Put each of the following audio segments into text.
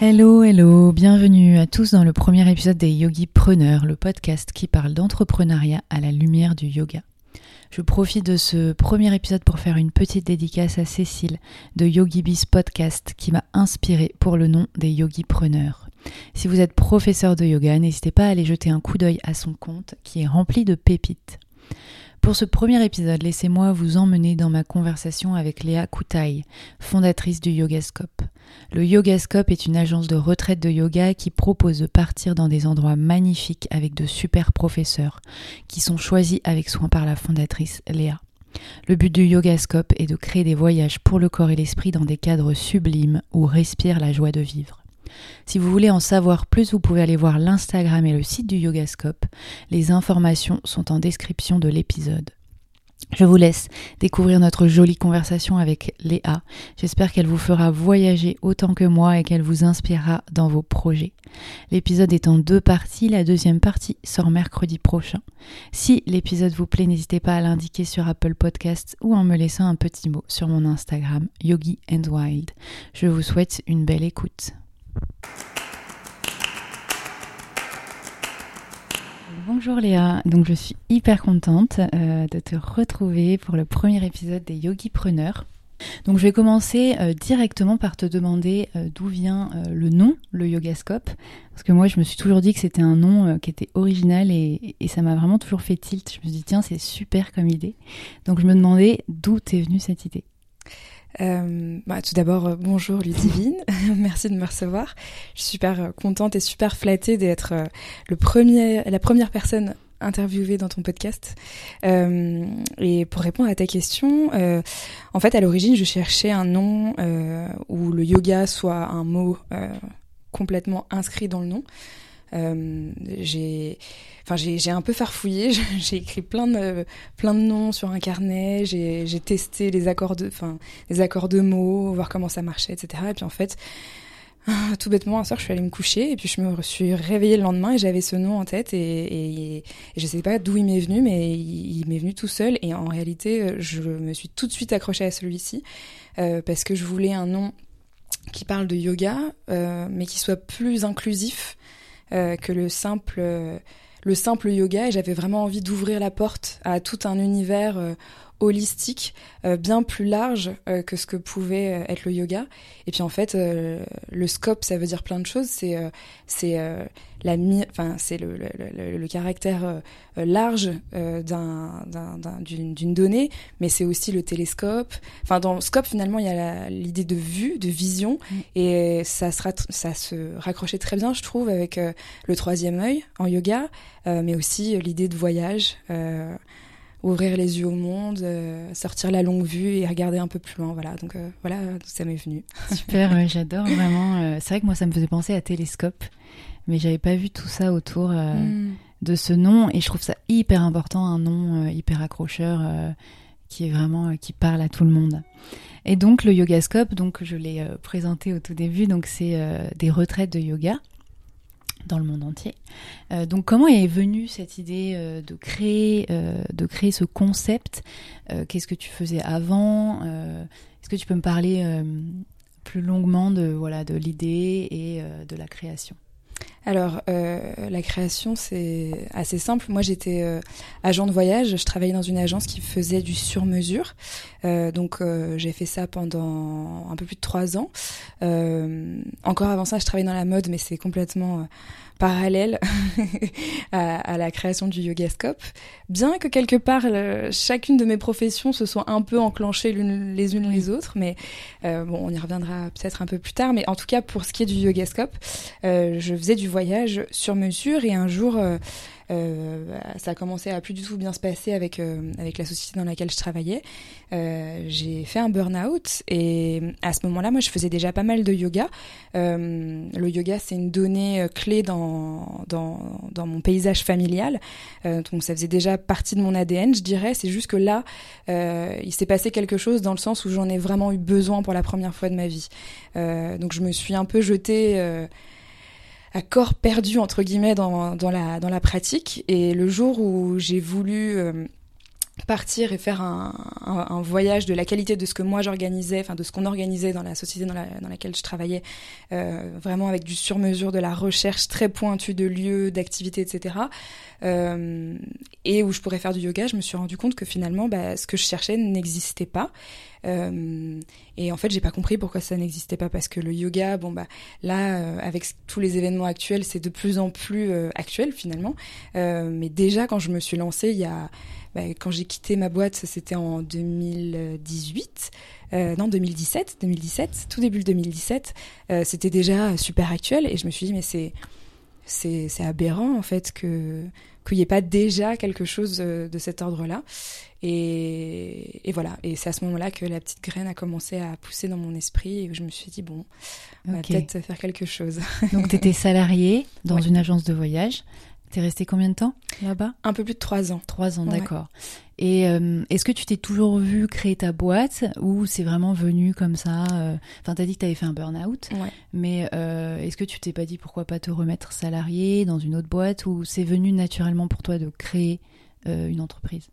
Hello, hello, bienvenue à tous dans le premier épisode des Yogi Preneurs, le podcast qui parle d'entrepreneuriat à la lumière du yoga. Je profite de ce premier épisode pour faire une petite dédicace à Cécile de YogiBiz Podcast qui m'a inspiré pour le nom des Yogi Preneurs. Si vous êtes professeur de yoga, n'hésitez pas à aller jeter un coup d'œil à son compte qui est rempli de pépites. Pour ce premier épisode, laissez-moi vous emmener dans ma conversation avec Léa Koutaï, fondatrice du Yogascope. Le Yogascope est une agence de retraite de yoga qui propose de partir dans des endroits magnifiques avec de super professeurs qui sont choisis avec soin par la fondatrice Léa. Le but du Yogascope est de créer des voyages pour le corps et l'esprit dans des cadres sublimes où respire la joie de vivre. Si vous voulez en savoir plus, vous pouvez aller voir l'Instagram et le site du Yogascope. Les informations sont en description de l'épisode. Je vous laisse découvrir notre jolie conversation avec Léa. J'espère qu'elle vous fera voyager autant que moi et qu'elle vous inspirera dans vos projets. L'épisode est en deux parties. La deuxième partie sort mercredi prochain. Si l'épisode vous plaît, n'hésitez pas à l'indiquer sur Apple Podcasts ou en me laissant un petit mot sur mon Instagram Yogi and Wild. Je vous souhaite une belle écoute. Bonjour Léa, donc je suis hyper contente euh, de te retrouver pour le premier épisode des Yogi Preneurs. Donc je vais commencer euh, directement par te demander euh, d'où vient le nom, le Yogascope, parce que moi je me suis toujours dit que c'était un nom qui était original et, et ça m'a vraiment toujours fait tilt. Je me suis dit tiens c'est super comme idée. Donc je me demandais d'où t'es venue cette idée. Euh, bah, tout d'abord, euh, bonjour Ludivine, merci de me recevoir. Je suis super euh, contente et super flattée d'être premier, la première personne interviewée dans ton podcast. Et pour répondre à ta question, en fait, à l'origine, je cherchais un nom où le yoga soit un mot complètement inscrit dans le nom. Euh, j'ai, un peu farfouillé. J'ai écrit plein de, plein de noms sur un carnet. J'ai, testé les accords de, enfin, les accords de mots, voir comment ça marchait, etc. Et puis en fait, tout bêtement, un soir, je suis allée me coucher et puis je me suis réveillée le lendemain et j'avais ce nom en tête et, et, et je sais pas d'où il m'est venu, mais il, il m'est venu tout seul et en réalité, je me suis tout de suite accrochée à celui-ci euh, parce que je voulais un nom qui parle de yoga, euh, mais qui soit plus inclusif euh, que le simple, euh, le simple yoga. Et j'avais vraiment envie d'ouvrir la porte à tout un univers euh, holistique, euh, bien plus large euh, que ce que pouvait euh, être le yoga. Et puis en fait, euh, le scope, ça veut dire plein de choses. C'est c'est la enfin c'est le, le, le, le caractère large d'un d'un- d'un- d'une d'une donnée, mais c'est aussi le télescope. Enfin dans le scope finalement il y a l'idée de vue, de vision, Mm. et ça se ça se raccrochait très bien, je trouve, avec le troisième œil en yoga, mais aussi l'idée de voyage. euh, ouvrir les yeux au monde, euh, sortir la longue vue et regarder un peu plus loin. Voilà, donc euh, voilà ça m'est venu. Super, ouais, j'adore vraiment. euh, c'est vrai que moi ça me faisait penser à télescope, mais j'avais pas vu tout ça autour euh, Mm. de ce nom et je trouve ça hyper important, un nom hyper accrocheur qui est vraiment qui parle à tout le monde. Et donc le Yogascope, donc je l'ai présenté au tout début, donc c'est des retraites de yoga dans le monde entier. Euh, donc comment est venue cette idée euh, de créer euh, de créer ce concept Qu'est-ce que tu faisais avant Est-ce que tu peux me parler plus longuement de voilà de l'idée et de la création? Alors, euh, la création, c'est assez simple. Moi, j'étais euh, agent de voyage. Je travaillais dans une agence qui faisait du sur-mesure. Euh, donc, j'ai fait ça pendant un peu plus de trois ans. Encore avant ça, je travaillais dans la mode, mais c'est complètement parallèle à, à la création du Yogascope. Bien que quelque part, le- chacune de mes professions se soit un peu enclenchées l'une- les unes les autres, mais euh, bon, on y reviendra peut-être un peu plus tard. Mais en tout cas, pour ce qui est du Yogascope, euh, je faisais du voyage sur mesure et un jour, euh, ça a commencé à plus du tout bien se passer avec euh, avec la société dans laquelle je travaillais. Euh, j'ai fait un burn-out et à ce moment-là, moi, je faisais déjà pas mal de yoga. Euh, le yoga, c'est une donnée euh, clé dans dans dans mon paysage familial. Euh, donc, ça faisait déjà partie de mon ADN, je dirais. C'est juste que là, il s'est passé quelque chose dans le sens où j'en ai vraiment eu besoin pour la première fois de ma vie. Donc, je me suis un peu jetée. Euh, à corps perdu entre guillemets dans, dans la dans la pratique. Et le jour où j'ai voulu partir et faire un, un, voyage de la qualité de ce que moi j'organisais, enfin de ce qu'on organisait dans la société dans, la, dans laquelle je travaillais, euh, vraiment avec du sur-mesure, de la recherche très pointue de lieux, d'activités, etc. Euh, et où je pourrais faire du yoga, je me suis rendu compte que finalement, bah, ce que je cherchais n'existait pas. Euh, et en fait, j'ai pas compris pourquoi ça n'existait pas parce que le yoga, bon bah là, euh, avec tous les événements actuels, c'est de plus en plus euh, actuel finalement. Mais déjà, quand je me suis lancée, il y a bah, quand j'ai quitté ma boîte, c'était en 2018. Euh, non, 2017, 2017, tout début 2017, euh, c'était déjà super actuel et je me suis dit mais c'est c'est aberrant en fait que qu'il n'y ait pas déjà quelque chose de, cet ordre-là. Et, et, voilà, et c'est à ce moment-là que la petite graine a commencé à pousser dans mon esprit et je me suis dit, bon, on va peut-être faire quelque chose. Donc tu étais salarié dans une agence de voyage. T'es resté combien de temps là-bas? Un peu plus de trois ans. Trois ans, d'accord. Et euh, est-ce que tu t'es toujours vu créer ta boîte ou c'est vraiment venu comme ça euh, Enfin, t'as dit que t'avais fait un burn-out, mais euh, est-ce que tu t'es pas dit pourquoi pas te remettre salarié dans une autre boîte ou c'est venu naturellement pour toi de créer une entreprise?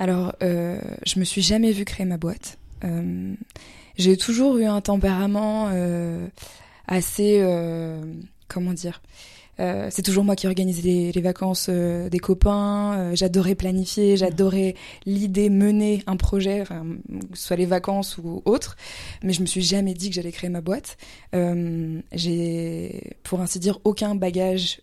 Alors, je me suis jamais vue créer ma boîte. J'ai toujours eu un tempérament assez, comment dire? Euh, c'est toujours moi qui organisais les, vacances euh, des copains. Euh, j'adorais planifier, j'adorais l'idée mener un projet, enfin, soit les vacances ou autre. Mais je me suis jamais dit que j'allais créer ma boîte. J'ai, pour ainsi dire, aucun bagage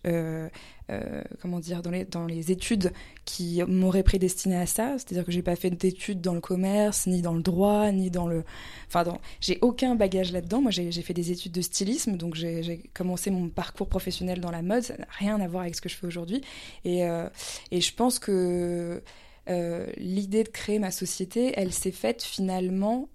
euh, comment dire, dans les, dans les études qui m'auraient prédestiné à ça. C'est-à-dire que j'ai pas fait d'études dans le commerce, ni dans le droit, ni dans le. Enfin, dans... j'ai aucun bagage là-dedans. Moi, j'ai fait des études de stylisme, donc j'ai commencé mon parcours professionnel dans la mode. Ça n'a rien à voir avec ce que je fais aujourd'hui. Et, euh, et je pense que. Euh, l'idée de créer ma société, elle s'est faite finalement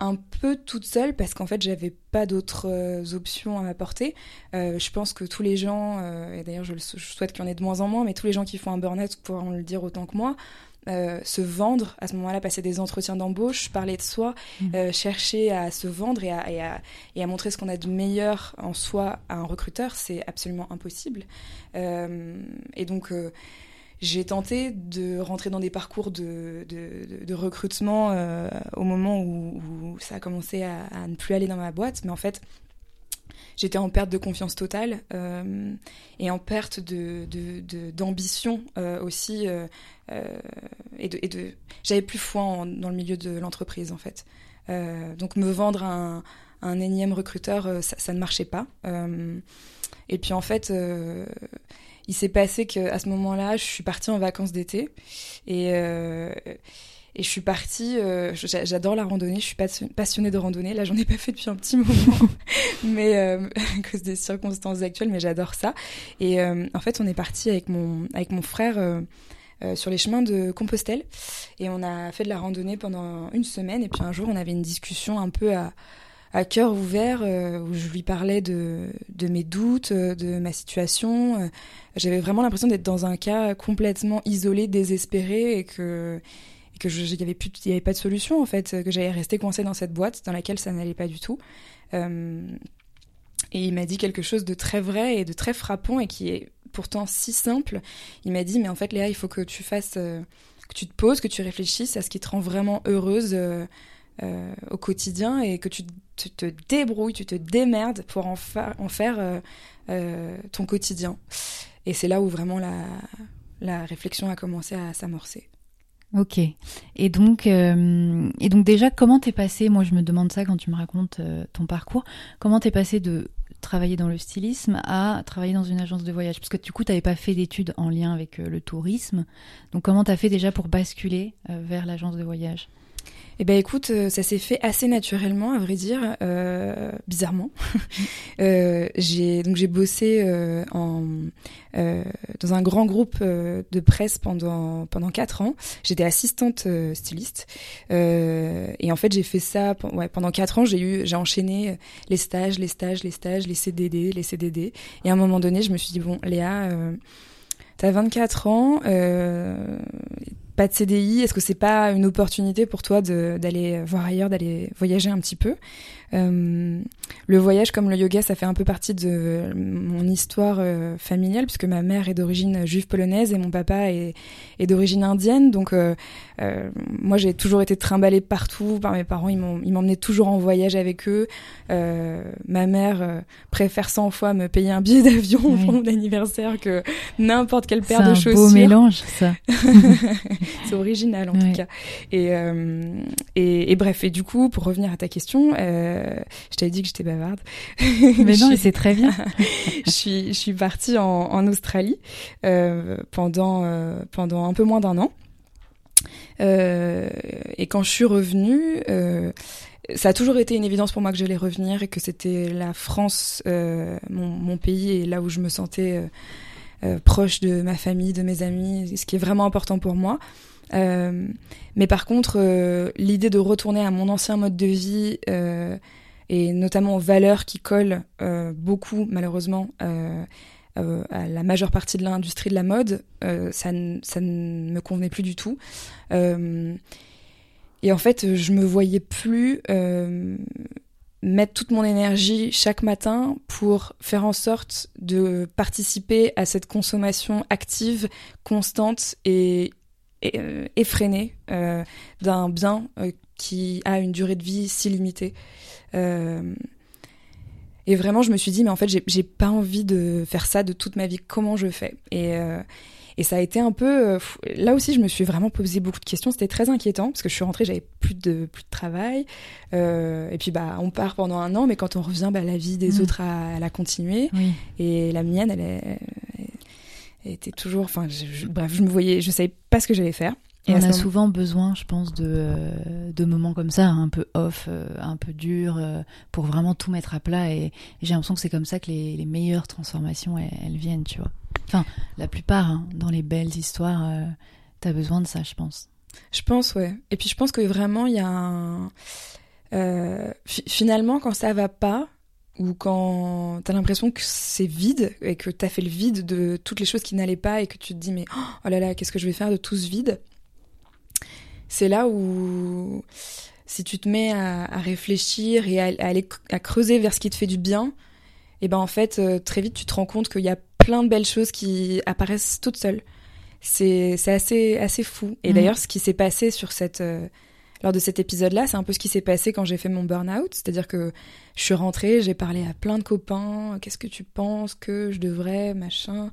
un peu toute seule parce qu'en fait j'avais pas d'autres euh, options à m'apporter. Euh, je pense que tous les gens, euh, et d'ailleurs je, souhaite qu'il y en ait de moins en moins, mais tous les gens qui font un burn-out pourront le dire autant que moi, se vendre, à ce moment-là passer des entretiens d'embauche, parler de soi, mmh. chercher à se vendre et à, et à, et à montrer ce qu'on a de meilleur en soi à un recruteur, c'est absolument impossible. et donc j'ai tenté de rentrer dans des parcours de, recrutement euh, au moment où, ça a commencé à, à, ne plus aller dans ma boîte, mais en fait, j'étais en perte de confiance totale euh, et en perte d'ambition euh, aussi, et j'avais plus foi dans le milieu de l'entreprise en fait. Donc me vendre un, un énième recruteur, ça, ça, ne marchait pas. et puis en fait il s'est passé qu'à ce moment-là, je suis partie en vacances d'été et euh, je suis partie. Euh, j'adore la randonnée. Je suis passionnée de randonnée. Là, j'en ai pas fait depuis un petit moment, mais euh, à cause des circonstances actuelles. Mais j'adore ça. Et en fait, on est parti avec mon avec mon frère. Sur les chemins de Compostelle et on a fait de la randonnée pendant une semaine et puis un jour on avait une discussion un peu à, à cœur ouvert euh, où je lui parlais de, de mes doutes, euh, de ma situation. Euh, j'avais vraiment l'impression d'être dans un cas complètement isolé, désespéré et que que il y avait plus avait pas de solution en fait, que j'allais rester coincée dans cette boîte dans laquelle ça n'allait pas du tout. Et il m'a dit quelque chose de très vrai et de très frappant et qui est pourtant si simple. Il m'a dit mais en fait Léa, il faut que tu fasses que tu te poses, que tu réfléchisses à ce qui te rend vraiment heureuse euh, au quotidien et que tu, te débrouilles, tu te démerdes pour en, faire euh, euh, ton quotidien. Et c'est là où vraiment la, réflexion a commencé à s'amorcer. Ok. Et donc, et donc déjà, comment t'es passé Moi, je me demande ça quand tu me racontes ton parcours. Comment t'es passé de travailler dans le stylisme à travailler dans une agence de voyage? Parce que du coup, tu n'avais pas fait d'études en lien avec le tourisme. Donc, comment tu as fait déjà pour basculer vers l'agence de voyage? Eh ben écoute, euh, ça s'est fait assez naturellement, à vrai dire, euh, bizarrement. euh, j'ai donc j'ai bossé euh, en euh, dans un grand groupe de presse pendant pendant quatre ans. J'étais assistante styliste et en fait j'ai fait ça ouais, pendant quatre ans. J'ai eu j'ai enchaîné les stages, les stages, les stages, les CDD, les CDD. Et à un moment donné, je me suis dit bon, Léa, t'as 24 ans pas de CDI, est-ce que c'est pas une opportunité pour toi d'aller voir ailleurs, d'aller voyager un petit peu? Euh, le voyage comme le yoga, ça fait un peu partie de mon histoire euh, familiale, puisque ma mère est d'origine juive polonaise et mon papa est, est d'origine indienne. Donc, euh, moi, j'ai toujours été trimballée partout par mes parents. Ils m'emmenaient toujours en voyage avec eux. Ma mère préfère 100 fois me payer un billet d'avion pour mon anniversaire que n'importe quelle paire de chaussures. C'est un beau mélange, ça. C'est original, en tout cas. Et, et, et, bref, et du coup, pour revenir à ta question, euh, je t'avais dit que j'étais bavarde. Mais non, c'est très bien. je suis, je suis partie en, en Australie euh, pendant euh, pendant un peu moins d'un an. Euh, et quand je suis revenue, euh, ça a toujours été une évidence pour moi que j'allais revenir et que c'était la France, euh, mon, mon, pays, et là où je me sentais proche de ma famille, de mes amis, ce qui est vraiment important pour moi. Euh, mais par contre, euh, l'idée de retourner à mon ancien mode de vie euh, et notamment aux valeurs qui collent beaucoup, malheureusement, à la majeure partie de l'industrie de la mode, ça, ça ne me convenait plus du tout. et en fait, je me voyais plus mettre toute mon énergie chaque matin pour faire en sorte de participer à cette consommation active, constante et euh, effréné euh, d'un bien euh, qui a une durée de vie si limitée. et vraiment, je me suis dit, mais en fait, j'ai pas envie de faire ça de toute ma vie. Comment je fais? Et, et ça a été un peu. là aussi, je me suis vraiment posé beaucoup de questions. C'était très inquiétant parce que je suis rentrée, j'avais plus de plus de travail. et puis, bah, on part pendant un an, mais quand on revient, bah, la vie des mmh. autres, a, elle a continué. Et la mienne, elle est, était toujours. Enfin, bref, je me voyais, je savais pas ce que j'allais faire. Et on a souvent besoin, je pense, de, euh, de moments comme ça, un peu off, euh, un peu dur, euh, pour vraiment tout mettre à plat. Et, j'ai l'impression que c'est comme ça que les, les meilleures transformations, elles, viennent, tu vois. Enfin, la plupart, hein, dans les belles histoires, tu as besoin de ça, je pense. Je pense, ouais. Et puis je pense que vraiment, il y a un... finalement, quand ça va pas, ou quand t'as l'impression que c'est vide et que t'as fait le vide de toutes les choses qui n'allaient pas et que tu te dis mais oh là là qu'est-ce que je vais faire de tout ce vide? C'est là où si tu te mets à, réfléchir et à, aller à creuser vers ce qui te fait du bien et ben en fait euh, très vite tu te rends compte qu'il y a plein de belles choses qui apparaissent toutes seules c'est c'est assez assez fou et mmh. d'ailleurs ce qui s'est passé sur cette euh, lors de cet épisode-là, c'est un peu ce qui s'est passé quand j'ai fait mon burn-out. C'est-à-dire que je suis rentrée, j'ai parlé à plein de copains. Qu'est-ce que tu penses que je devrais, machin.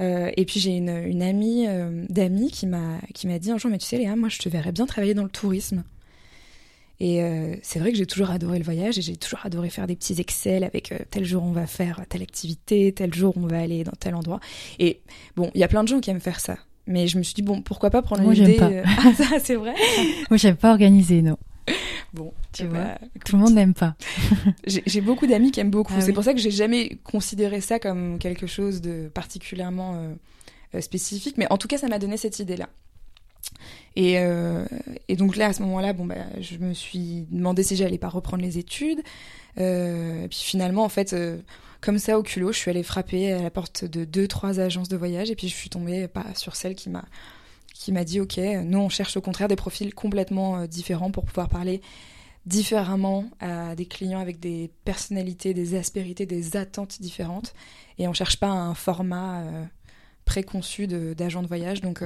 Euh, et puis j'ai une, une amie euh, d'amis qui m'a qui m'a dit un jour, mais tu sais Léa, moi je te verrais bien travailler dans le tourisme. Et euh, c'est vrai que j'ai toujours adoré le voyage et j'ai toujours adoré faire des petits Excel avec euh, tel jour on va faire telle activité, tel jour on va aller dans tel endroit. Et bon, il y a plein de gens qui aiment faire ça. Mais je me suis dit, bon, pourquoi pas prendre une idée euh, Ah, ça, c'est vrai Moi, j'aime pas organiser, non. Bon, tu eh vois, tout le monde n'aime pas. j'ai beaucoup d'amis qui aiment beaucoup. Ah c'est pour ça que j'ai jamais considéré ça comme quelque chose de particulièrement euh, spécifique. Mais en tout cas, ça m'a donné cette idée-là. Et, et, donc là, à ce moment-là, bon, bah, je me suis demandé si j'allais pas reprendre les études. et puis finalement, en fait, comme ça au culot, je suis allée frapper à la porte de deux, trois agences de voyage. Et puis je suis tombée pas sur celle qui m'a qui m'a dit ok, nous on cherche au contraire des profils complètement euh, différents pour pouvoir parler différemment à des clients avec des personnalités, des aspérités, des attentes différentes. Et on cherche pas un format euh, préconçu d'agent de, voyage. Donc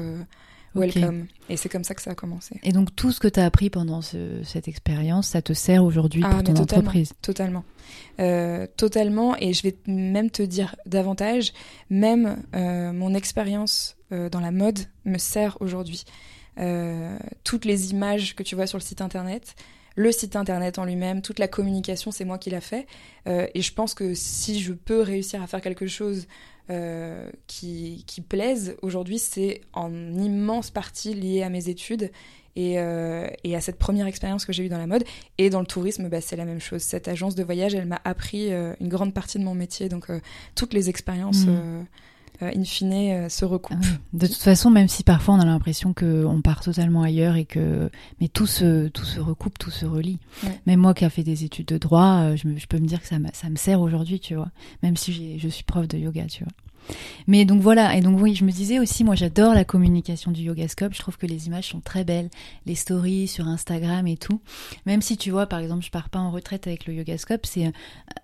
euh, welcome. Et c'est comme ça que ça a commencé. Et donc tout ce que tu as appris pendant cette expérience, ça te sert aujourd'hui pour ah, ton entreprise? Totalement. Euh, totalement. Et je vais même te dire davantage, même euh, mon expérience euh, dans la mode me sert aujourd'hui. toutes les images que tu vois sur le site internet, le site internet en lui-même, toute la communication, c'est moi qui l'a fait. et je pense que si je peux réussir à faire quelque chose euh, qui, qui, plaisent aujourd'hui, c'est en immense partie lié à mes études et, euh, et à cette première expérience que j'ai eue dans la mode. Et dans le tourisme, bah, c'est la même chose. Cette agence de voyage, elle m'a appris euh, une grande partie de mon métier. Donc, toutes les expériences. Mmh. In fine, se recoupent. Ah de toute façon, même si parfois on a l'impression qu'on part totalement ailleurs et que, mais tout se, tout se recoupe, tout se relie. Même moi qui a fait des études de droit, je, je peux me dire que ça, ça me sert aujourd'hui, tu vois. Même si je suis prof de yoga, tu vois. Mais donc voilà, et donc oui, je me disais aussi, moi j'adore la communication du Yogascope, je trouve que les images sont très belles, les stories sur Instagram et tout. Même si tu vois, par exemple, je pars pas en retraite avec le Yogascope, c'est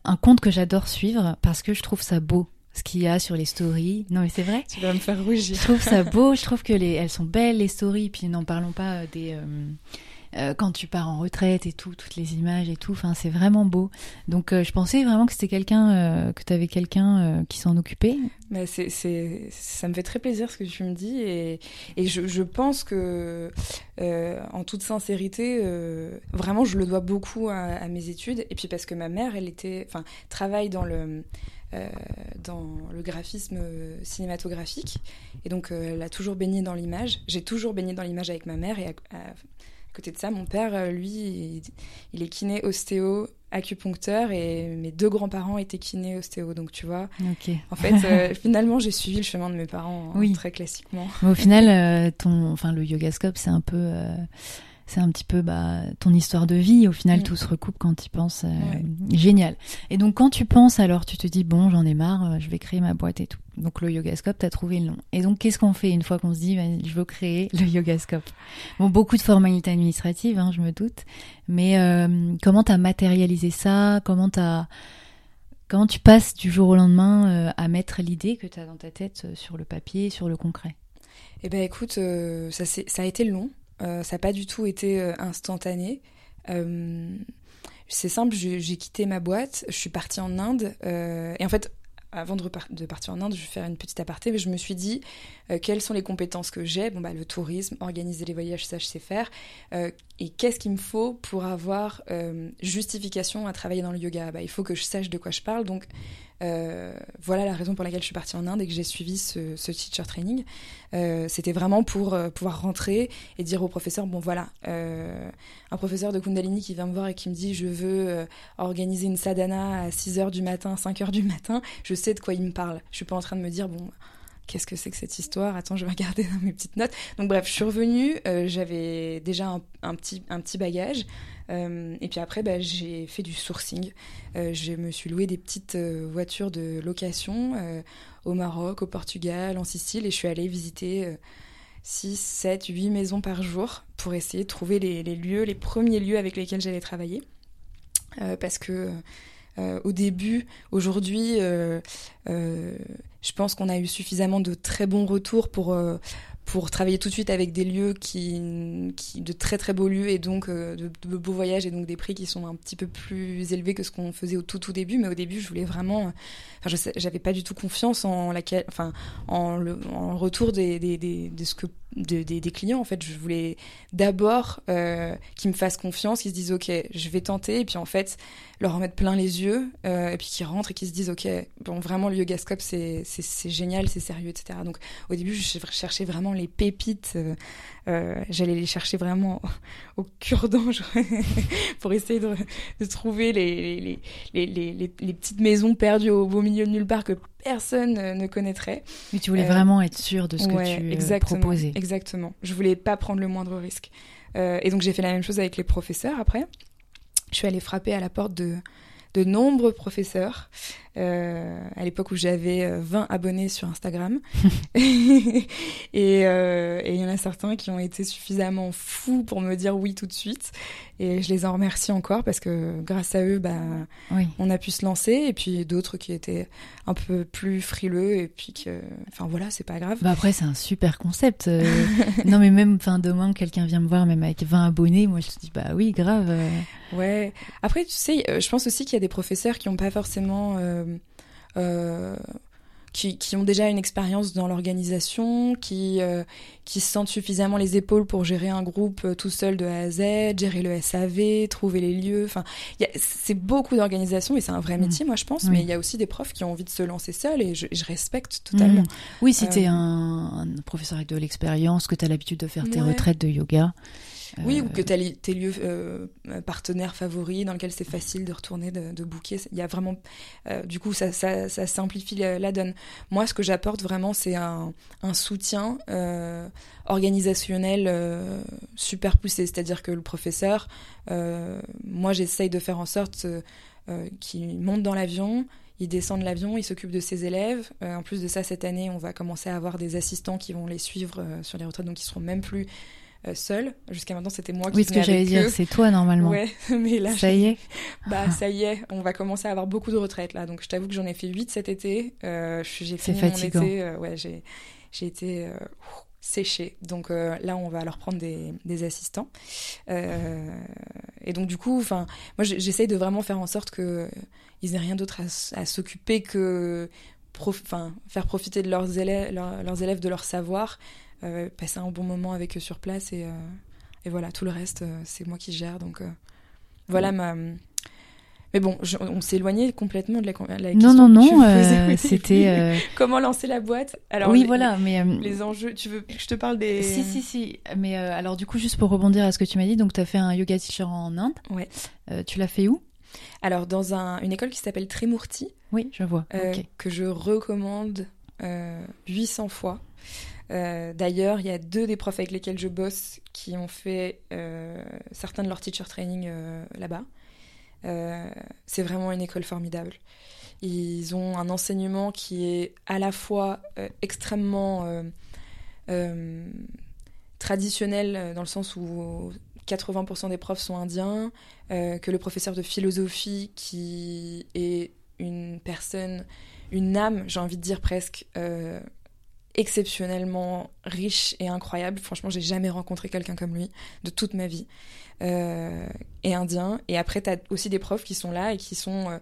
un compte que j'adore suivre parce que je trouve ça beau ce qu'il y a sur les stories. Non mais c'est vrai. Tu vas me faire rougir. Je trouve ça beau, je trouve que les, elles sont belles les stories, puis n'en parlons pas des... Euh, euh, quand tu pars en retraite et tout, toutes les images et tout, enfin c'est vraiment beau. Donc euh, je pensais vraiment que c'était quelqu'un, euh, que tu avais quelqu'un qui s'en occupait. Mais c'est, c'est, ça me fait très plaisir ce que tu me dis et, et je, je pense que en toute sincérité, vraiment je le dois beaucoup à, à, mes études et puis parce que ma mère, elle était, enfin travaille dans le dans le graphisme cinématographique. Et donc, elle a toujours baigné dans l'image. J'ai toujours baigné dans l'image avec ma mère. Et à, côté de ça, mon père, euh, lui, il, est kiné, ostéo, acupuncteur et mes deux grands-parents étaient kiné, ostéo. Donc tu vois, en fait, euh, finalement, j'ai suivi le chemin de mes parents hein, très classiquement. au final, euh, ton, enfin, le yogascope, c'est un peu c'est un petit peu bah, ton histoire de vie. Au final, mm. tout se recoupe quand tu penses. Euh, génial. Et donc, quand tu penses, alors tu te dis, bon, j'en ai marre, euh, je vais créer ma boîte et tout. Donc, le Yogascope, tu as trouvé le nom. Et donc, qu'est-ce qu'on fait une fois qu'on se dit, je veux créer le Yogascope? Bon, beaucoup de formalités administratives, hein, je me doute. Mais euh, comment tu as matérialisé ça? Comment tu Comment tu passes du jour au lendemain à mettre l'idée que tu as dans ta tête sur le papier, sur le concret? Eh ben écoute, ça, ça a été long. Euh, ça n'a pas du tout été euh, instantané. Euh, c'est simple, j'ai quitté ma boîte, je suis partie en Inde. et en fait, avant de, partir en Inde, je vais faire une petite aparté, mais je me suis dit quelles sont les compétences que j'ai? Bon, bah, le tourisme, organiser les voyages, ça je sais faire. et qu'est-ce qu'il me faut pour avoir justification à travailler dans le yoga? Bah, Il faut que je sache de quoi je parle. Donc, voilà la raison pour laquelle je suis partie en Inde et que j'ai suivi ce, teacher training. Euh, c'était vraiment pour euh, pouvoir rentrer et dire au professeur, bon voilà, un professeur de Kundalini qui vient me voir et qui me dit, je veux organiser une sadhana à 6h du matin, 5h du matin, je sais de quoi il me parle. Je suis pas en train de me dire, bon, qu'est-ce que c'est que cette histoire? Attends, je vais regarder dans mes petites notes. Donc bref, je suis revenue, j'avais déjà un, petit, un petit bagage. Euh, et puis après, bah, j'ai fait du sourcing. Euh, je me suis loué des petites euh, voitures de location au Maroc, au Portugal, en Sicile, et je suis allée visiter 6, 7, 8 maisons par jour pour essayer de trouver les, lieux, les premiers lieux avec lesquels j'allais travailler. parce que au début, aujourd'hui, je pense qu'on a eu suffisamment de très bons retours pour, pour travailler tout de suite avec des lieux qui, qui de très très beaux lieux et donc euh, de, beaux voyages et donc des prix qui sont un petit peu plus élevés que ce qu'on faisait au tout tout début. Mais au début je voulais vraiment enfin j'avais pas du tout confiance en laquelle enfin en le en retour des, de ce que des, des, clients en fait. Je voulais d'abord euh, qu'ils me fassent confiance qu'ils se disent ok je vais tenter. Et puis en fait leur en mettre plein les yeux euh, et puis qu'ils rentrent et qu'ils se disent ok bon vraiment le yogascope c'est génial c'est sérieux etc donc au début je cherchais vraiment les pépites euh, j'allais les chercher vraiment au, cure-dent pour essayer de, de trouver les les, les, les, les, petites maisons perdues au beau milieu de nulle part que personne ne connaîtrait. Mais tu voulais vraiment être sûr de ce que tu exactement, proposais. exactement. Je voulais pas prendre le moindre risque. Et donc j'ai fait la même chose avec les professeurs après. Je suis allée frapper à la porte de, de nombreux professeurs euh, à l'époque où j'avais 20 euh, abonnés sur Instagram. Euh, et il y en a certains qui ont été suffisamment fous pour me dire oui tout de suite. Et je les en remercie encore parce que grâce à eux, bah, on a pu se lancer. Et puis d'autres qui étaient un peu plus frileux. Et puis que, enfin voilà, c'est pas grave. Bah après, c'est un super concept. non, mais même, enfin, demain, quelqu'un vient me voir, même avec 20 abonnés, moi je te dis, bah oui, grave. Ouais. Après, tu sais, je pense aussi qu'il y a des professeurs qui n'ont pas forcément euh, qui, qui, ont déjà une expérience dans l'organisation, qui, euh, qui se sentent suffisamment les épaules pour gérer un groupe euh, tout seul de A à Z, gérer le SAV, trouver les lieux. Enfin, c'est beaucoup d'organisation et c'est un vrai mm. métier, moi je pense. Mais il y a aussi des profs qui ont envie de se lancer seuls et je, je respecte totalement. Mm. Oui, si tu es un, un, professeur avec de l'expérience, que tu as l'habitude de faire tes retraites de yoga. Oui, ou que tu as tes lieux euh, partenaires favoris dans lesquels c'est facile de retourner, de, de booker. Il y a vraiment, euh, du coup, ça, ça, ça simplifie la, donne. Moi, ce que j'apporte vraiment, c'est un, un, soutien euh, organisationnel euh, super poussé. C'est-à-dire que le professeur, moi, j'essaye de faire en sorte qu'il monte dans l'avion, il descend de l'avion, il s'occupe de ses élèves. en plus de ça, cette année, on va commencer à avoir des assistants qui vont les suivre sur les retraites, donc ils seront même plus seuls. Jusqu'à maintenant, c'était moi qui Oui, ce que j'allais dire, c'est toi normalement. Ouais, mais là. Ça y est Bah, ça y est, on va commencer à avoir beaucoup de retraites là. Donc, je t'avoue que j'en ai fait 8 cet été. j'ai fini fatigant. mon été. ouais, j'ai été séché. Donc euh, là, on va leur prendre des, assistants. Euh, et donc du coup, enfin, moi, j'essaye de vraiment faire en sorte que ils aient rien d'autre à, s'occuper que enfin, faire profiter de leurs élèves, leurs élèves de leur savoir, euh, passer un bon moment avec eux sur place et, et voilà, tout le reste, c'est moi qui gère. Donc voilà ma mais bon, on s'est éloigné complètement de la, la question. Non, non, non. Euh, c'était. Euh, Comment lancer la boîte? Alors, Oui, voilà. Mais, euh, les enjeux, tu veux que je te parle des. Si, si, si. Mais alors, du coup, juste pour rebondir à ce que tu m'as dit, donc tu as fait un yoga teacher en Inde. Ouais. tu l'as fait où? Alors, dans un, une école qui s'appelle Trimurti. Oui, je vois. Que je recommande 800 fois. D'ailleurs, il y a deux des profs avec lesquels je bosse qui ont fait certains de leurs teacher training là-bas. Euh, c'est vraiment une école formidable. Ils ont un enseignement qui est à la fois euh, extrêmement euh, traditionnel dans le sens où 80% des profs sont indiens, que le professeur de philosophie qui est une personne, une âme, j'ai envie de dire presque, exceptionnellement riche et incroyable. Franchement, j'ai jamais rencontré quelqu'un comme lui de toute ma vie. Euh, et indien. Et après, tu as aussi des profs qui sont là et qui sont euh,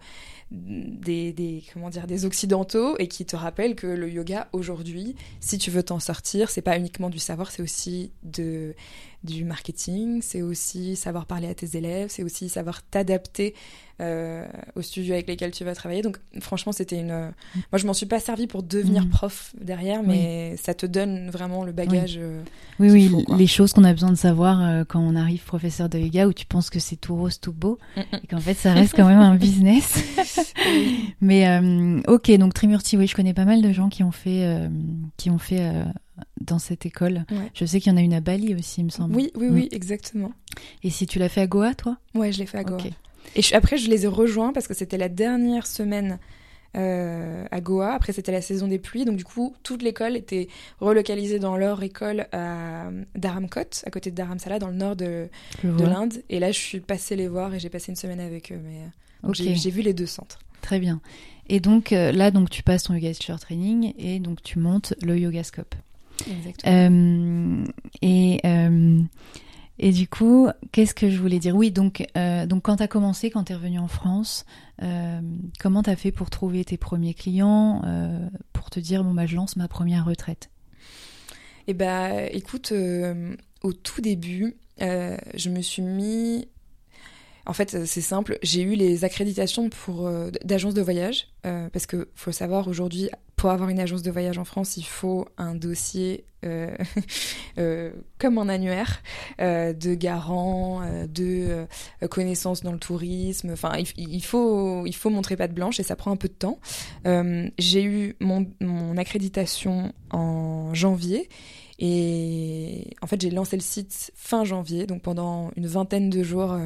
des, des, comment dire, des occidentaux et qui te rappellent que le yoga aujourd'hui, si tu veux t'en sortir, c'est pas uniquement du savoir, c'est aussi de, du marketing, c'est aussi savoir parler à tes élèves, c'est aussi savoir t'adapter euh, au studio avec lesquels tu vas travailler. Donc franchement, c'était une... Mm. Moi, je m'en suis pas servi pour devenir mm. prof derrière, mais ça te donne vraiment le bagage. Oui, oui, les choses qu'on a besoin de savoir quand on arrive professeur de yoga, où tu penses que c'est tout rose, tout beau, mm, et qu'en fait, ça reste quand même un business. Mais euh, ok, donc Trimurti, oui, je connais pas mal de gens qui ont fait, euh, qui ont fait euh, dans cette école. Je sais qu'il y en a une à Bali aussi, il me semble. Oui, oui, oui, exactement. Et si tu l'as fait à Goa, toi? Ouais, je l'ai fait à Goa. Et après, je les ai rejoints parce que c'était la dernière semaine à Goa. Après, c'était la saison des pluies. Donc, du coup, toute l'école était relocalisée dans leur école à Dharamkot, à côté de Dharamsala, dans le nord de, de l'Inde. Et là, je suis passée les voir et j'ai passé une semaine avec eux. Mais j'ai vu les deux centres. Très bien. Et donc euh, là, donc tu passes ton yoga teacher training et donc tu montes le Yogascope. Exactement. Euh, et euh, et du coup, qu'est-ce que je voulais dire? Oui, donc donc quand tu as commencé, quand tu es revenu en France, comment tu as fait pour trouver tes premiers clients, pour te dire bon bah je lance ma première retraite? Eh bah écoute, au tout début, je me suis mis en fait, euh, c'est simple. J'ai eu les accréditations pour euh, de voyage euh, parce que faut savoir aujourd'hui, pour avoir une agence de voyage en France, il faut un dossier comme un annuaire de garant, de connaissances dans le tourisme. Enfin, il, faut il faut montrer patte blanche et ça prend un peu de temps. J'ai eu mon, mon accréditation en janvier. Et en fait, j'ai lancé le site fin janvier, donc pendant une vingtaine de jours,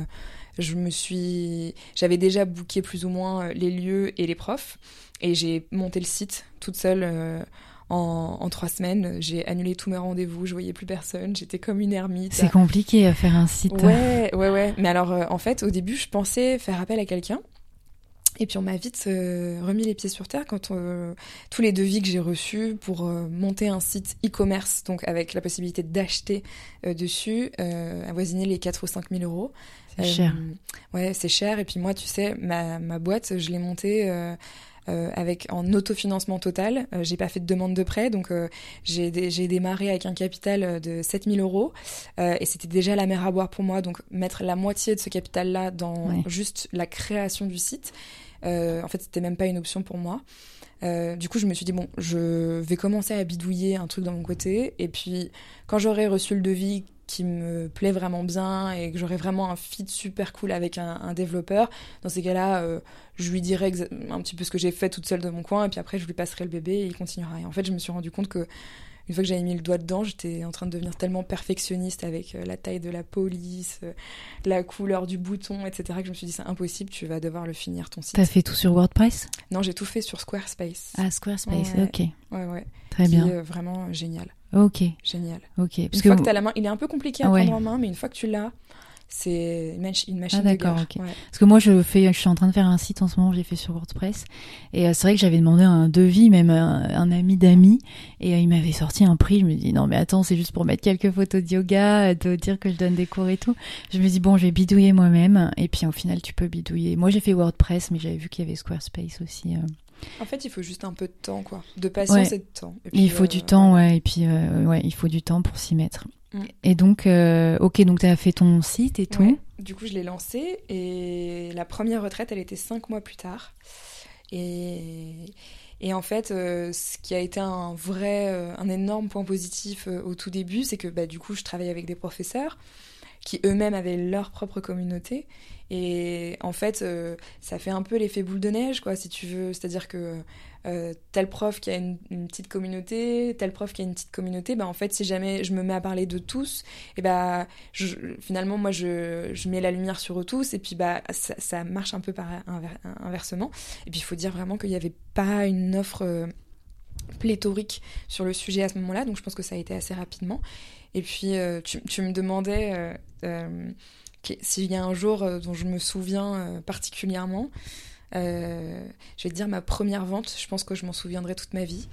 je me suis, j'avais déjà booké plus ou moins euh, les lieux et les profs, et j'ai monté le site toute seule. Euh, en, trois semaines, j'ai annulé tous mes rendez-vous, je voyais plus personne, j'étais comme une ermite. C'est compliqué à faire un site. Ouais, ouais, ouais. Mais alors, euh, en fait, au début, je pensais faire appel à quelqu'un. Et puis on m'a vite remis les pieds sur terre quand tous les devis que j'ai reçus pour monter un site e-commerce, donc avec la possibilité d'acheter dessus, avoisinaient les 4 ou 5 000 euros. C'est cher. Ouais, c'est cher. Et puis moi, tu sais, ma, ma boîte, je l'ai montée. Euh, euh, avec en autofinancement total. Euh, j'ai pas fait de demande de prêt, donc j'ai démarré avec un capital de 7000 euros et c'était déjà la mer à boire pour moi. Donc mettre la moitié de ce capital-là dans juste la création du site, en fait, c'était même pas une option pour moi. du coup, je me suis dit, bon, je vais commencer à bidouiller un truc dans mon côté. Et puis, quand j'aurai reçu le devis qui me plaît vraiment bien et que j'aurai vraiment un fit super cool avec un, développeur, dans ces cas-là, euh, je lui dirai un petit peu ce que j'ai fait toute seule de mon coin et puis après je lui passerai le bébé et il continuera. Et en fait, je me suis rendu compte que une fois que j'avais mis le doigt dedans, j'étais en train de devenir tellement perfectionniste avec euh, la taille de la police, euh, la couleur du bouton, etc. que je me suis dit c'est impossible, tu vas devoir le finir ton site. T'as fait tout sur WordPress? Non, j'ai tout fait sur Squarespace. Ah, Squarespace, Ouais. ok. Ouais, ouais. Très Qui bien. est, euh, vraiment génial, Ok, génial. ok. Une fois que que t'as la main, il est un peu compliqué à ouais. prendre en main, mais une fois que tu l'as, c'est une, mach- une machine Ah, d'accord, ok. Ouais. Parce que moi, je fais, je suis en train de faire un site en ce moment, j'ai fait sur WordPress. Et euh, c'est vrai que j'avais demandé un devis, même un, un ami d'amis, et euh, il m'avait sorti un prix. Je me dis, non, mais attends, c'est juste pour mettre quelques photos de yoga, de dire que je donne des cours et tout. Je me dis, bon, je vais bidouiller moi-même. Et puis, au final, tu peux bidouiller. Moi, j'ai fait WordPress, mais j'avais vu qu'il y avait Squarespace aussi. euh. En fait, il faut juste un peu de temps, quoi. De patience Ouais. et de temps. Et il faut euh, du temps, voilà. ouais. Et puis, euh, ouais, il faut du temps pour s'y mettre. Mm. Et donc, euh, ok, donc tu as fait ton site et tout. Ouais. Du coup, je l'ai lancé et la première retraite, elle était cinq mois plus tard. Et, et en fait, euh, ce qui a été un vrai, euh, un énorme point positif euh, au tout début, c'est que bah, du coup, je travaillais avec des professeurs qui eux-mêmes avaient leur propre communauté. Et en fait, euh, ça fait un peu l'effet boule de neige, quoi, si tu veux. C'est-à-dire que euh, tel prof qui a une, petite communauté, tel prof qui a une petite communauté, bah, en fait, si jamais je me mets à parler de tous, et bah, finalement, moi, je, je mets la lumière sur eux tous, et puis bah, ça, marche un peu par inver- inversement. Et puis, il faut dire vraiment qu'il n'y avait pas une offre euh, pléthorique sur le sujet à ce moment-là, donc je pense que ça a été assez rapidement. Et puis, euh, tu, me demandais euh, euh, s'il y a un jour dont je me souviens particulièrement. Je vais te dire ma première vente, je pense que je m'en souviendrai toute ma vie.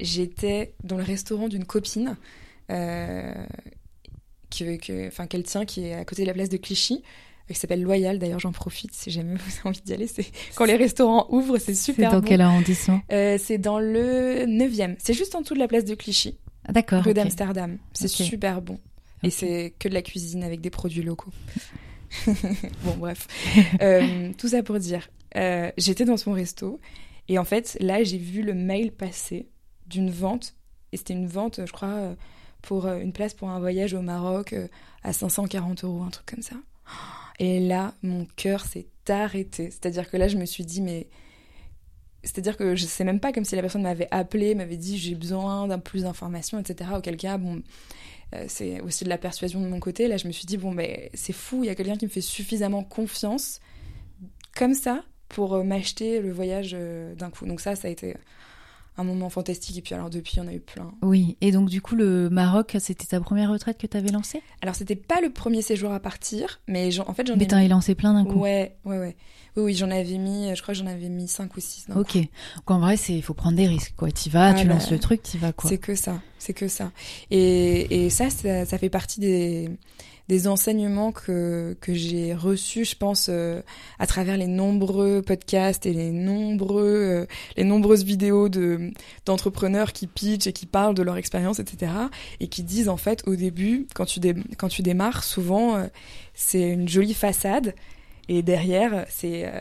J'étais dans le restaurant d'une copine euh, que, que- qu'elle tient, qui est à côté de la place de Clichy, qui s'appelle Loyal. D'ailleurs, j'en profite si jamais vous avez envie d'y aller. C'est quand les restaurants ouvrent, c'est C'est super dans bon. quel arrondissement? Euh, c'est dans le 9e. C'est juste en dessous de la place de Clichy, Ah, D'accord. rue ok. d'Amsterdam. C'est super bon. Et c'est que de la cuisine avec des produits locaux. bon, bref. Euh, tout ça pour dire, euh, j'étais dans son resto et en fait, là, j'ai vu le mail passer d'une vente. Et c'était une vente, je crois, pour une place pour un voyage au Maroc à 540 euros, un truc comme ça. Et là, mon cœur s'est arrêté. C'est-à-dire que là, je me suis dit, mais. C'est-à-dire que je sais même pas comme si la personne m'avait appelé, m'avait dit j'ai besoin d'un plus d'informations, etc. Auquel cas, bon, euh, c'est aussi de la persuasion de mon côté. Là, je me suis dit, bon, ben, c'est fou, il y a quelqu'un qui me fait suffisamment confiance, comme ça, pour euh, m'acheter le voyage euh, d'un coup. Donc, ça, ça a été un moment fantastique. Et puis, alors, depuis, il y en a eu plein. Oui, et donc du coup, le Maroc, c'était ta première retraite que tu avais lancée? Alors, c'était pas le premier séjour à partir, mais j'en- en fait, j'en Mais ai t'en mis... as lancé plein d'un coup. Ouais, ouais, ouais. Oui, oui, j'en avais mis, je crois que j'en avais mis 5 ou 6. Ok. Donc en vrai, il faut prendre des risques quoi. Tu vas, Ah tu bah, lances le truc, tu vas quoi. C'est que ça, c'est que ça. Et, et ça, ça, ça fait partie des, des enseignements que, que j'ai reçus, je pense, euh, à travers les nombreux podcasts et les, nombreux, euh, les nombreuses vidéos de, d'entrepreneurs qui pitchent et qui parlent de leur expérience, etc. Et qui disent, en fait, au début, quand tu, dé- quand tu démarres, souvent, euh, c'est une jolie façade. Et derrière, c'est...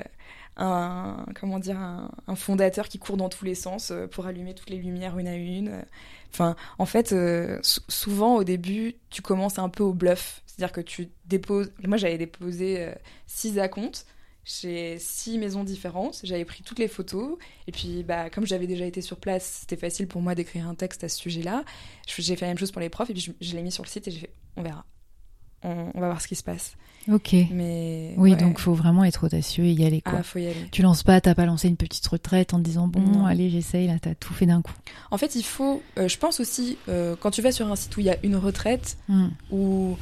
un comment dire un, fondateur qui court dans tous les sens euh, pour allumer toutes les lumières une à une. Enfin, en fait, euh, sou- souvent au début, tu commences un peu au bluff, c'est-à-dire que tu déposes. Moi, j'avais déposé euh, six acomptes chez six maisons différentes. J'avais pris toutes les photos et puis, bah, comme j'avais déjà été sur place, c'était facile pour moi d'écrire un texte à ce sujet-là. Je- J'ai fait la même chose pour les profs et puis je, je l'ai mis sur le site et j'ai fait, on verra. On, on va voir ce qui se passe. Ok. Mais Oui, ouais. donc faut vraiment être audacieux et y aller quoi. ah, faut y aller. Tu lances pas, t'as pas lancé une petite retraite en te disant bon, Non. allez, j'essaye, là t'as tout fait d'un coup. En fait, il faut, euh, je pense aussi, euh, quand tu vas sur un site où il y a une retraite Hmm. ou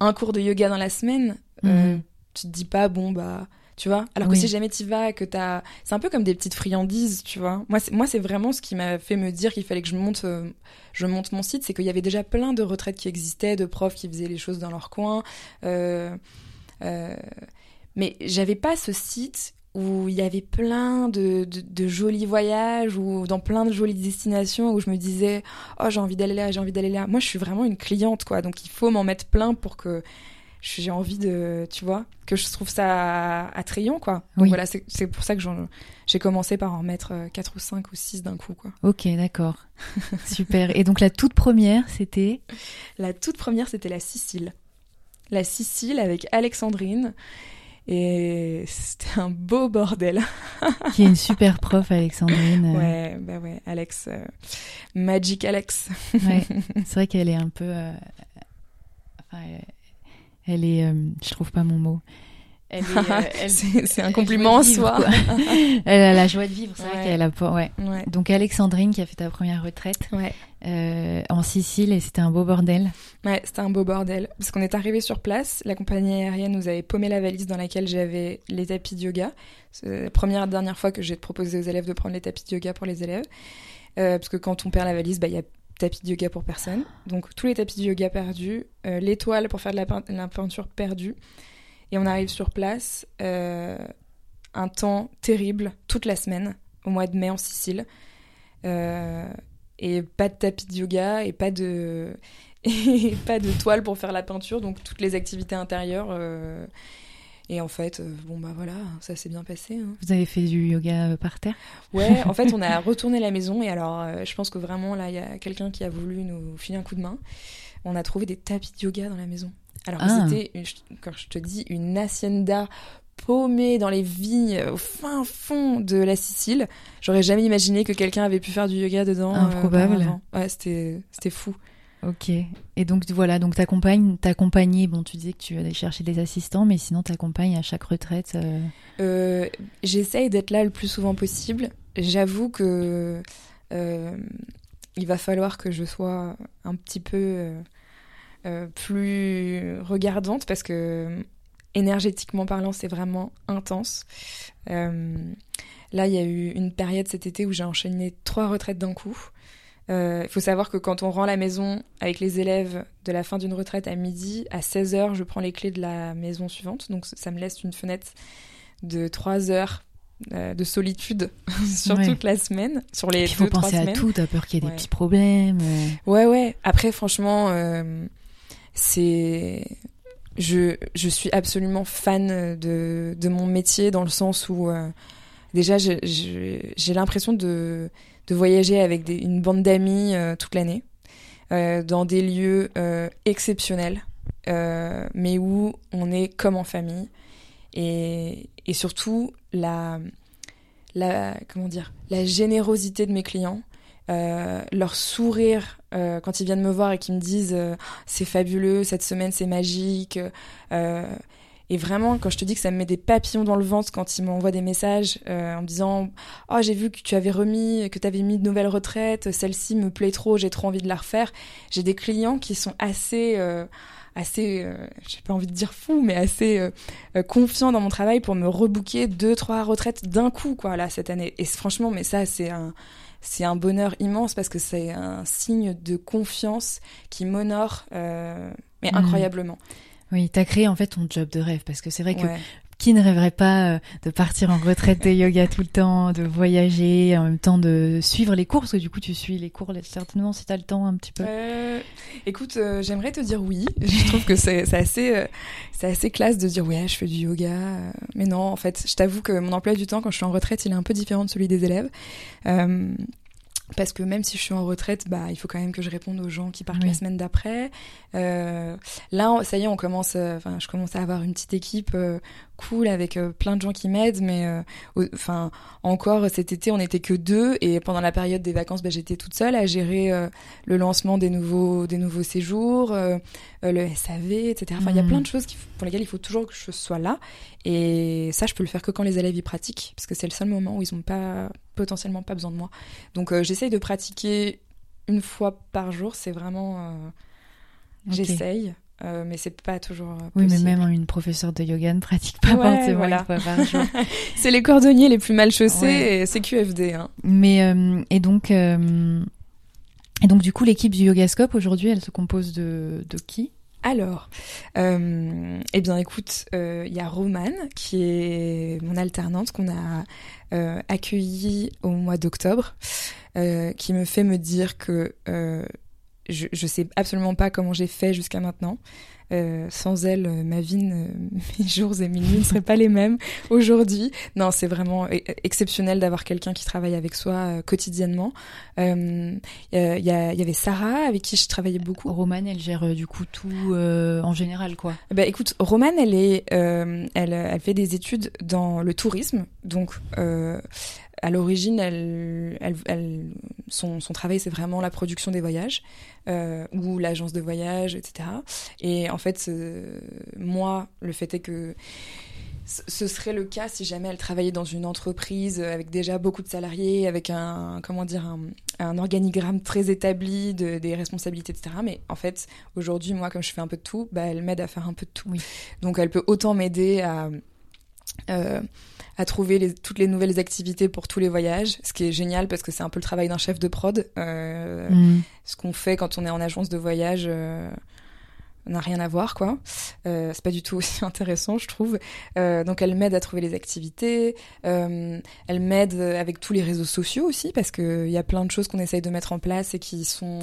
un cours de yoga dans la semaine, euh, Mhm. tu te dis pas, bon, bah, tu vois? Alors que si jamais tu vas, que t'as. C'est un peu comme des petites friandises, tu vois? Moi, c'est, moi, c'est vraiment ce qui m'a fait me dire qu'il fallait que je monte, euh, je monte mon site, c'est qu'il y avait déjà plein de retraites qui existaient, de profs qui faisaient les choses dans leur coin. euh, euh, mais j'avais pas ce site où il y avait plein de, de, de jolis voyages ou dans plein de jolies destinations où je me disais oh j'ai envie d'aller là j'ai envie d'aller là moi je suis vraiment une cliente quoi donc il faut m'en mettre plein pour que j'ai envie de tu vois que je trouve ça attrayant quoi donc Oui. voilà c'est pour ça que j'ai commencé par en mettre 4 ou 5 ou 6 d'un coup quoi Ok, d'accord. Super. Et donc la toute première, c'était? La toute première, c'était la Sicile. La Sicile avec Alexandrine. Et c'était un beau bordel. qui est une super prof, Alexandrine. euh, Ouais, bah ouais, Alex, euh, Magic Alex. ouais. C'est vrai qu'elle est un peu. euh, enfin, elle- est. euh, je trouve pas mon mot. Euh, C'est un compliment en soi. elle a la joie de vivre, c'est Ouais. vrai qu'elle a pas. Ouais. Ouais, Donc Alexandrine qui a fait ta première retraite ouais. euh, en Sicile et c'était un beau bordel. Ouais, c'était un beau bordel. Parce qu'on est arrivé sur place, la compagnie aérienne nous avait paumé la valise dans laquelle j'avais les tapis de yoga. C'est la première et dernière fois que j'ai proposé aux élèves de prendre les tapis de yoga pour les élèves. Euh, parce que quand on perd la valise, bah, il y a tapis de yoga pour personne. Donc tous les tapis de yoga perdus, euh, l'étoile pour faire de la, pein- la peinture perdue. Et on arrive sur place, euh, un temps terrible, toute la semaine, au mois de mai en Sicile. Euh, et pas de tapis de yoga et pas de et pas de toile pour faire la peinture, donc toutes les activités intérieures. Euh, et en fait, euh, bon bah voilà, ça s'est bien passé. hein. Vous avez fait du yoga euh, par terre? Ouais, en fait, on a retourné la maison et alors, euh, je pense que vraiment là, il y a quelqu'un qui a voulu nous filer un coup de main. On a trouvé des tapis de yoga dans la maison. Alors, Ah. c'était, quand je te dis, une hacienda paumée dans les vignes au fin fond de la Sicile. J'aurais jamais imaginé que quelqu'un avait pu faire du yoga dedans. euh, Improbable. auparavant. ouais, c'était fou. Ok. Et donc voilà, donc t'accompagnes, t'accompagner. Bon, tu disais que tu allais chercher des assistants, mais sinon t'accompagnes à chaque retraite. euh, Euh, J'essaye d'être là le plus souvent possible. J'avoue que euh, il va falloir que je sois un petit peu plus regardante parce que énergétiquement parlant, c'est vraiment intense. Là, il y a eu une période cet été où j'ai enchaîné trois retraites d'un coup. Euh, Il faut savoir que quand on rend la maison avec les élèves de la fin d'une retraite à midi, à 16h, je prends les clés de la maison suivante. Donc ça me laisse une fenêtre de 3 heures euh, de solitude sur Ouais. toute la semaine, sur les Il faut deux, trois penser à semaines. tout. T'as peur qu'il y ait Ouais. des petits problèmes. euh. Ouais, ouais. Après, franchement, euh, c'est. Je, je suis absolument fan de, de mon métier dans le sens où, déjà, j'ai l'impression de, de voyager avec une bande d'amis euh, toute l'année, euh, dans des lieux euh, exceptionnels, mais où on est comme en famille. Et, et surtout, la, la, comment dire, la générosité de mes clients leur sourire quand ils viennent me voir et qu'ils me disent c'est fabuleux, cette semaine c'est magique. Et vraiment, quand je te dis que ça me met des papillons dans le ventre quand ils m'envoient des messages euh, en me disant Oh, j'ai vu que tu avais remis, que tu avais mis de nouvelles retraites, celle-ci me plaît trop, j'ai trop envie de la refaire. J'ai des clients qui sont assez. euh, assez, euh, j'ai pas envie de dire fou, mais assez euh, euh, confiants dans mon travail pour me rebooker deux, trois retraites d'un coup, quoi, là, cette année. Et franchement, mais ça, c'est un, c'est un bonheur immense parce que c'est un signe de confiance qui m'honore, euh, mais Mhm. incroyablement. Oui, t'as créé en fait ton job de rêve parce que c'est vrai que Ouais. qui ne rêverait pas euh, de partir en retraite de yoga tout le temps, de voyager, en même temps de suivre les cours parce que du coup tu suis les cours certainement si t'as le temps un petit peu. Euh, écoute, euh, j'aimerais te dire oui. Je trouve que c'est assez, euh, c'est assez classe de dire ouais, je fais du yoga. Mais non, en fait, je t'avoue que mon emploi du temps quand je suis en retraite, il est un peu différent de celui des élèves. Parce que même si je suis en retraite, bah, il faut quand même que je réponde aux gens qui partent Oui. la semaine d'après. Euh, là, ça y est, on commence, euh, enfin, je commence à avoir une petite équipe euh, cool avec euh, plein de gens qui m'aident, mais euh, enfin, encore cet été, on n'était que deux et pendant la période des vacances, bah, j'étais toute seule à gérer euh, le lancement des nouveaux, des nouveaux séjours, le SAV, etc. Enfin, il y a Mhm. plein de choses qui- pour lesquelles il faut toujours que je sois là. Et ça, je peux le faire que quand les élèves y pratiquent, parce que c'est le seul moment où ils n'ont pas potentiellement pas besoin de moi. Donc, j'essaye de pratiquer une fois par jour. C'est vraiment, j'essaye, euh, mais c'est pas toujours. euh, Oui, mais possible. même une professeure de yoga ne pratique pas Ouais, forcément voilà. une fois par jour. C'est les cordonniers les plus mal chaussés Ouais. et c'est QFD. Hein. Mais euh, et donc euh, et donc du coup l'équipe du Yogascope aujourd'hui elle se compose de, de qui? Alors, eh bien, écoute, il y a Romane, qui est mon alternante, qu'on a accueillie au mois d'octobre, qui me fait me dire que je, je sais absolument pas comment j'ai fait jusqu'à maintenant. Euh, sans elle, euh, ma vie, ne- mes jours et mes nuits ne seraient pas les mêmes aujourd'hui. Non, c'est vraiment e- exceptionnel d'avoir quelqu'un qui travaille avec soi euh, quotidiennement. Euh, Il y, avait Sarah avec qui je travaillais beaucoup. Romane, elle gère du coup tout en général, quoi. Bah écoute, Romane, elle est, elle, elle fait des études dans le tourisme, donc à l'origine, elle, elle, elle- son, son travail c'est vraiment la production des voyages euh, ou l'agence de voyage, etc. Et en fait, euh, moi, le fait est que ce serait le cas si jamais elle travaillait dans une entreprise avec déjà beaucoup de salariés, avec un comment dire un, un organigramme très établi de, des responsabilités, etc. Mais en fait, aujourd'hui, moi, comme je fais un peu de tout, bah, elle m'aide à faire un peu de tout. Oui. Donc, elle peut autant m'aider à euh, à trouver les, toutes les nouvelles activités pour tous les voyages, ce qui est génial parce que c'est un peu le travail d'un chef de prod. Euh, Mm. ce qu'on fait quand on est en agence de voyage euh, n'a rien à voir quoi euh, c'est pas du tout aussi intéressant je trouve Euh, donc elle m'aide à trouver les activités elle m'aide avec tous les réseaux sociaux aussi parce que il y a plein de choses qu'on essaye de mettre en place et qui sont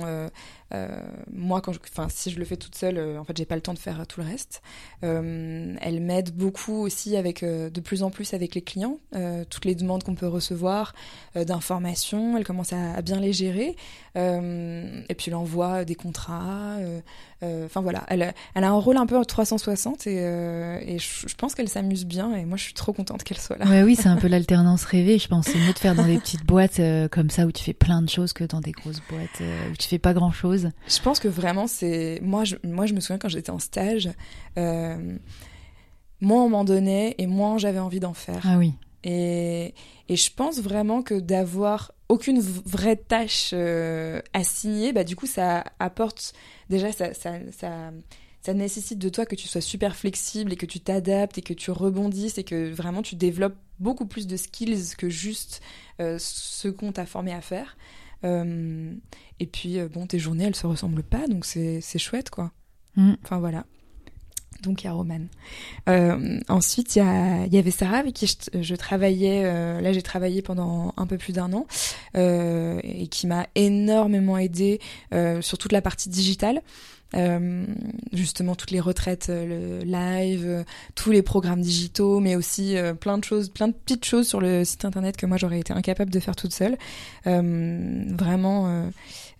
moi quand je, si je le fais toute seule euh, en fait j'ai pas le temps de faire tout le reste Euh, elle m'aide beaucoup aussi avec euh, de plus en plus avec les clients euh, toutes les demandes qu'on peut recevoir euh, d'informations elle commence à, à bien les gérer euh, et puis l'envoi des contrats. euh, euh, Enfin voilà, elle, elle a un rôle un peu 360 et, euh, et je, je pense qu'elle s'amuse bien et moi je suis trop contente qu'elle soit là. Ouais, oui, c'est un peu l'alternance rêvée. Je pense que c'est mieux de faire dans des petites boîtes euh, comme ça où tu fais plein de choses que dans des grosses boîtes euh, où tu fais pas grand chose. Je pense que vraiment c'est moi je, moi je me souviens quand j'étais en stage, euh, moins on m'en donnait et moins j'avais envie d'en faire. Ah oui. Et, et je pense vraiment que d'avoir aucune vraie tâche euh, assignée, bah, du coup, ça apporte. Déjà, ça, ça, ça, ça nécessite de toi que tu sois super flexible et que tu t'adaptes et que tu rebondisses et que vraiment tu développes beaucoup plus de skills que juste euh, ce qu'on t'a formé à faire. Euh, et puis, euh, bon, tes journées, elles se ressemblent pas, donc c'est c'est chouette, quoi. Mm. Enfin, voilà. Donc il y a Roman. Euh, ensuite, il y, a- y avait Sarah avec qui je, je travaillais. euh, là, j'ai travaillé pendant un peu plus d'un an euh, et qui m'a énormément aidée sur toute la partie digitale. Euh, justement toutes les retraites euh, le live, euh, tous les programmes digitaux, mais aussi plein de choses, plein de petites choses sur le site internet que moi j'aurais été incapable de faire toute seule. Vraiment,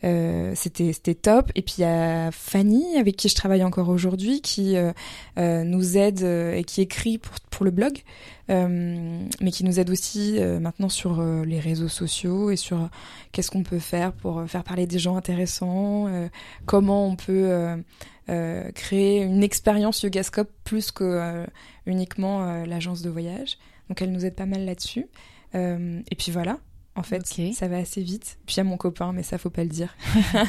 c'était c'était top. Et puis il y a Fanny avec qui je travaille encore aujourd'hui, qui nous aide et qui écrit pour pour le blog, mais qui nous aide aussi euh, maintenant sur euh, les réseaux sociaux et sur euh, qu'est-ce qu'on peut faire pour euh, faire parler des gens intéressants, euh, comment on peut euh, euh, créer une expérience Yogascope plus que euh, uniquement euh, l'agence de voyage. Donc elle nous aide pas mal là-dessus. Euh, et puis voilà. En fait, ça va assez vite. Puis il y a mon copain, mais ça faut pas le dire,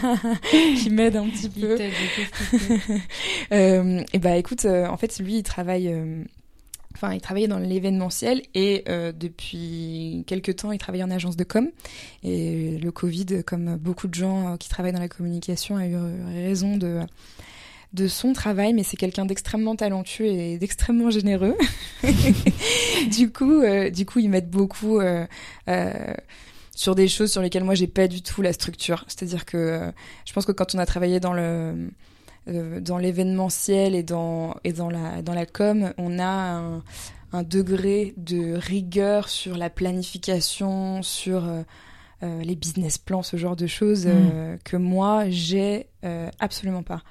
qui m'aide un petit peu. Euh, et bah écoute, euh, en fait, lui, il travaille. euh, Enfin, il travaillait dans l'événementiel et euh, depuis quelques temps, il travaille en agence de com. Et le Covid, comme beaucoup de gens euh, qui travaillent dans la communication, a eu raison de de son travail, mais c'est quelqu'un d'extrêmement talentueux et d'extrêmement généreux. du coup, euh, du coup, il m'aide beaucoup euh, euh, sur des choses sur lesquelles moi j'ai pas du tout la structure. C'est-à-dire que euh, je pense que quand on a travaillé dans le euh, dans l'événementiel et dans et dans la dans la com, on a un, un degré de rigueur sur la planification, sur euh, euh, les business plans, ce genre de choses euh, que moi j'ai absolument pas.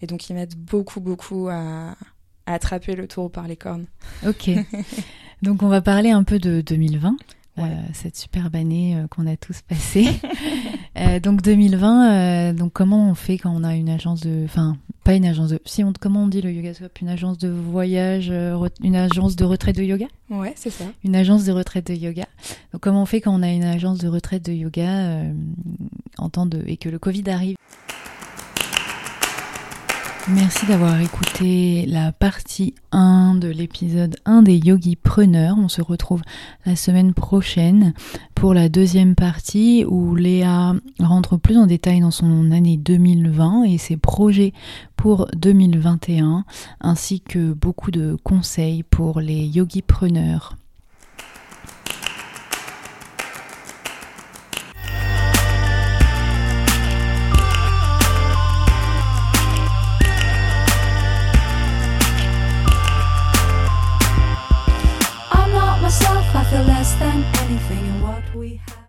Et donc ils m'aident beaucoup beaucoup à, à attraper le taureau par les cornes. Ok. Donc on va parler un peu de 2020. Ouais. euh, cette superbe année euh, qu'on a tous passée. Euh, donc 2020, euh, donc comment on fait quand on a une agence de, enfin pas une agence de, si on, comment on dit le yoga swap, une agence de voyage, euh, une agence de retraite de yoga, Ouais, c'est ça. une agence de retraite de yoga. Donc comment on fait quand on a une agence de retraite de yoga euh, en temps de et que le Covid arrive? Merci d'avoir écouté la partie 1 de l'épisode 1 des Yogi Preneurs. On se retrouve la semaine prochaine pour la deuxième partie où Léa rentre plus en détail dans son année 2020 et ses projets pour 2021 ainsi que beaucoup de conseils pour les Yogi Preneurs. Anything in what we have.